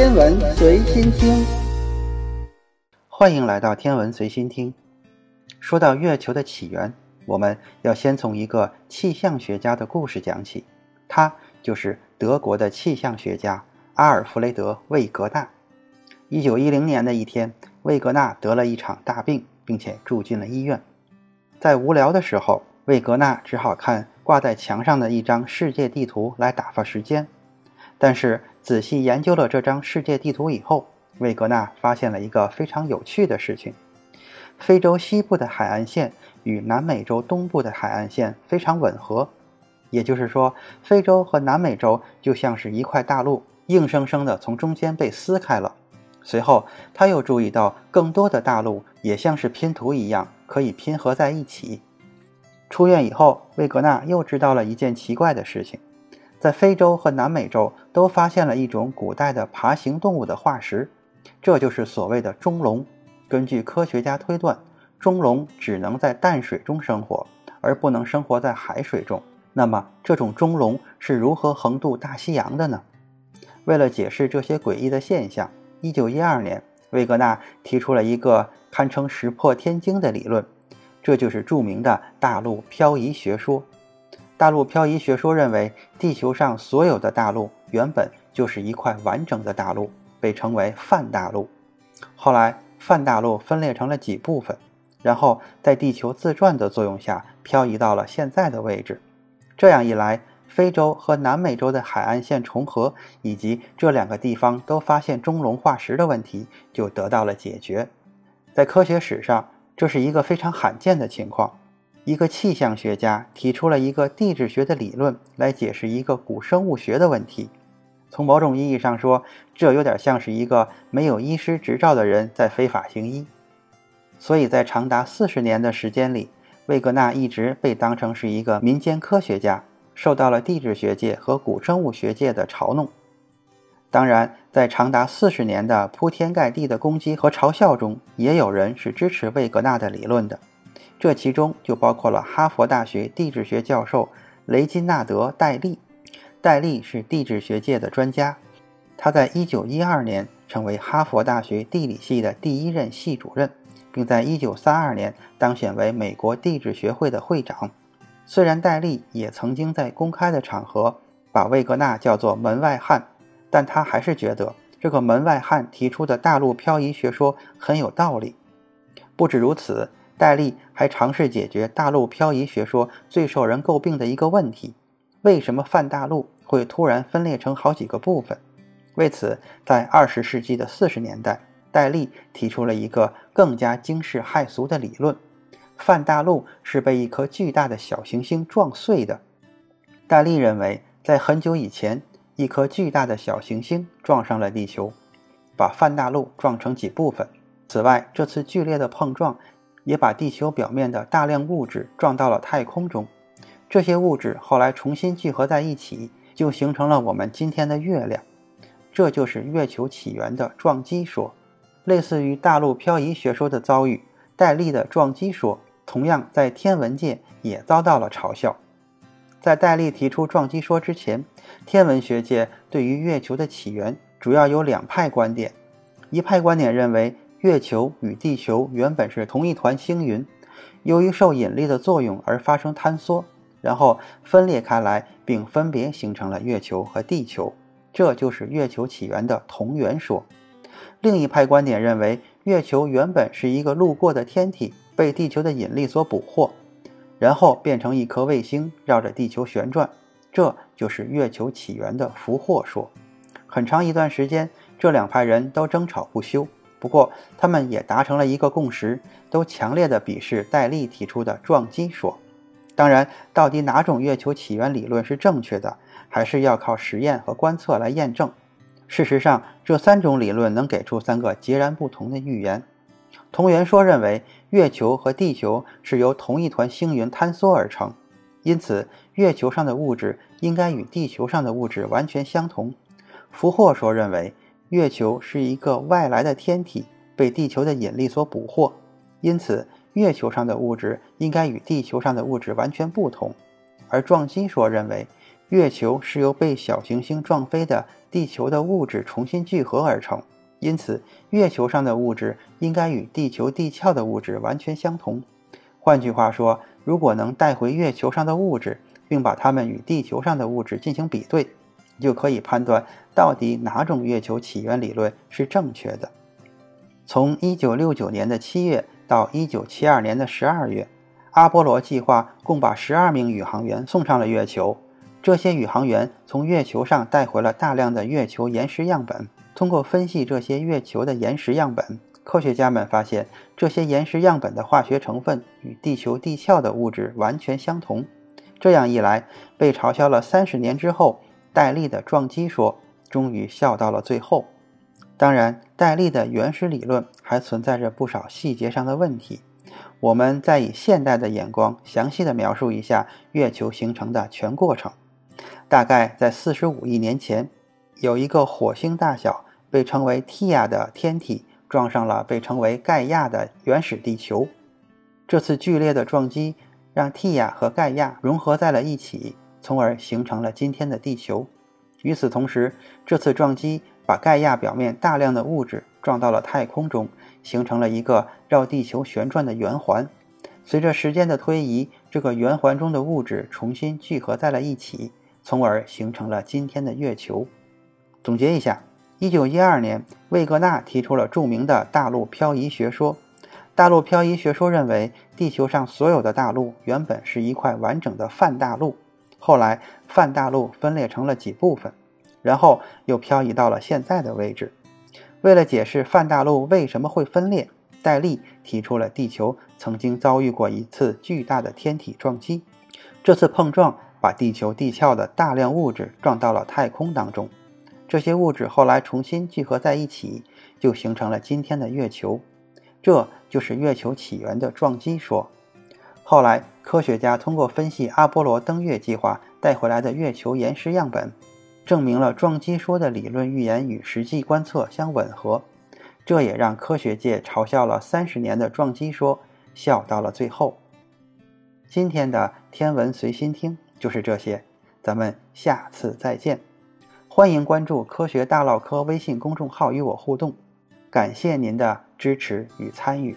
天文随心听，欢迎来到天文随心听。说到月球的起源，我们要先从一个气象学家的故事讲起，他就是德国的气象学家阿尔弗雷德·魏格纳。一九一零年的一天，魏格纳得了一场大病，并且住进了医院。在无聊的时候，魏格纳只好看挂在墙上的一张世界地图来打发时间。但是仔细研究了这张世界地图以后，魏格纳发现了一个非常有趣的事情：非洲西部的海岸线与南美洲东部的海岸线非常吻合，也就是说，非洲和南美洲就像是一块大陆，硬生生的从中间被撕开了。随后，他又注意到更多的大陆也像是拼图一样可以拼合在一起。出院以后，魏格纳又知道了一件奇怪的事情。在非洲和南美洲都发现了一种古代的爬行动物的化石，这就是所谓的中龙。根据科学家推断，中龙只能在淡水中生活，而不能生活在海水中。那么，这种中龙是如何横渡大西洋的呢？为了解释这些诡异的现象，1912年，魏格纳提出了一个堪称石破天惊的理论，这就是著名的大陆漂移学说。大陆漂移学说认为，地球上所有的大陆原本就是一块完整的大陆，被称为泛大陆。后来，泛大陆分裂成了几部分，然后在地球自转的作用下漂移到了现在的位置。这样一来，非洲和南美洲的海岸线重合，以及这两个地方都发现中龙化石的问题就得到了解决。在科学史上，这是一个非常罕见的情况。一个气象学家提出了一个地质学的理论来解释一个古生物学的问题。从某种意义上说，这有点像是一个没有医师执照的人在非法行医。所以在长达四十年的时间里，魏格纳一直被当成是一个民间科学家，受到了地质学界和古生物学界的嘲弄。当然，在长达四十年的铺天盖地的攻击和嘲笑中，也有人是支持魏格纳的理论的。这其中就包括了哈佛大学地质学教授雷金纳德·戴利。戴利是地质学界的专家，他在1912年成为哈佛大学地理系的第一任系主任，并在1932年当选为美国地质学会的会长。虽然戴利也曾经在公开的场合把魏格纳叫做门外汉，但他还是觉得这个门外汉提出的大陆漂移学说很有道理。不止如此。戴笠还尝试解决大陆漂移学说最受人诟病的一个问题：为什么泛大陆会突然分裂成好几个部分？为此，在二十世纪的四十年代，戴笠提出了一个更加惊世骇俗的理论：泛大陆是被一颗巨大的小行星撞碎的。戴笠认为，在很久以前，一颗巨大的小行星撞上了地球，把泛大陆撞成几部分。此外，这次剧烈的碰撞。也把地球表面的大量物质撞到了太空中，这些物质后来重新聚合在一起，就形成了我们今天的月亮。这就是月球起源的撞击说。类似于大陆漂移学说的遭遇，戴笠的撞击说同样在天文界也遭到了嘲笑。在戴笠提出撞击说之前，天文学界对于月球的起源主要有两派观点，一派观点认为。月球与地球原本是同一团星云，由于受引力的作用而发生坍缩，然后分裂开来，并分别形成了月球和地球，这就是月球起源的同源说。另一派观点认为，月球原本是一个路过的天体，被地球的引力所捕获，然后变成一颗卫星绕着地球旋转，这就是月球起源的俘获说。很长一段时间，这两派人都争吵不休。不过，他们也达成了一个共识，都强烈的鄙视戴笠提出的撞击说。当然，到底哪种月球起源理论是正确的，还是要靠实验和观测来验证。事实上，这三种理论能给出三个截然不同的预言。同源说认为，月球和地球是由同一团星云坍缩而成，因此月球上的物质应该与地球上的物质完全相同。俘获说认为。月球是一个外来的天体，被地球的引力所捕获，因此月球上的物质应该与地球上的物质完全不同。而撞击说认为，月球是由被小行星撞飞的地球的物质重新聚合而成，因此月球上的物质应该与地球地壳的物质完全相同。换句话说，如果能带回月球上的物质，并把它们与地球上的物质进行比对，就可以判断到底哪种月球起源理论是正确的。从1969年的七月到1972年的十二月，阿波罗计划共把十二名宇航员送上了月球。这些宇航员从月球上带回了大量的月球岩石样本。通过分析这些月球的岩石样本，科学家们发现这些岩石样本的化学成分与地球地壳的物质完全相同。这样一来，被嘲笑了三十年之后，戴利的撞击说终于笑到了最后。当然，戴利的原始理论还存在着不少细节上的问题。我们再以现代的眼光详细的描述一下月球形成的全过程。大概在四十五亿年前，有一个火星大小、被称为蒂亚的天体撞上了被称为盖亚的原始地球。这次剧烈的撞击让蒂亚和盖亚融合在了一起，从而形成了今天的地球。与此同时，这次撞击把盖亚表面大量的物质撞到了太空中，形成了一个绕地球旋转的圆环。随着时间的推移，这个圆环中的物质重新聚合在了一起。从而形成了今天的月球。总结一下，一九一二年，魏格纳提出了著名的大陆漂移学说。大陆漂移学说认为，地球上所有的大陆原本是一块完整的泛大陆，后来泛大陆分裂成了几部分，然后又漂移到了现在的位置。为了解释泛大陆为什么会分裂，戴利提出了地球曾经遭遇过一次巨大的天体撞击，这次碰撞。把地球地壳的大量物质撞到了太空当中，这些物质后来重新聚合在一起，就形成了今天的月球。这就是月球起源的撞击说。后来，科学家通过分析阿波罗登月计划带回来的月球岩石样本，证明了撞击说的理论预言与实际观测相吻合。这也让科学界嘲笑了三十年的撞击说，笑到了最后。今天的天文随心听。就是这些，咱们下次再见。欢迎关注“科学大唠嗑”微信公众号与我互动，感谢您的支持与参与。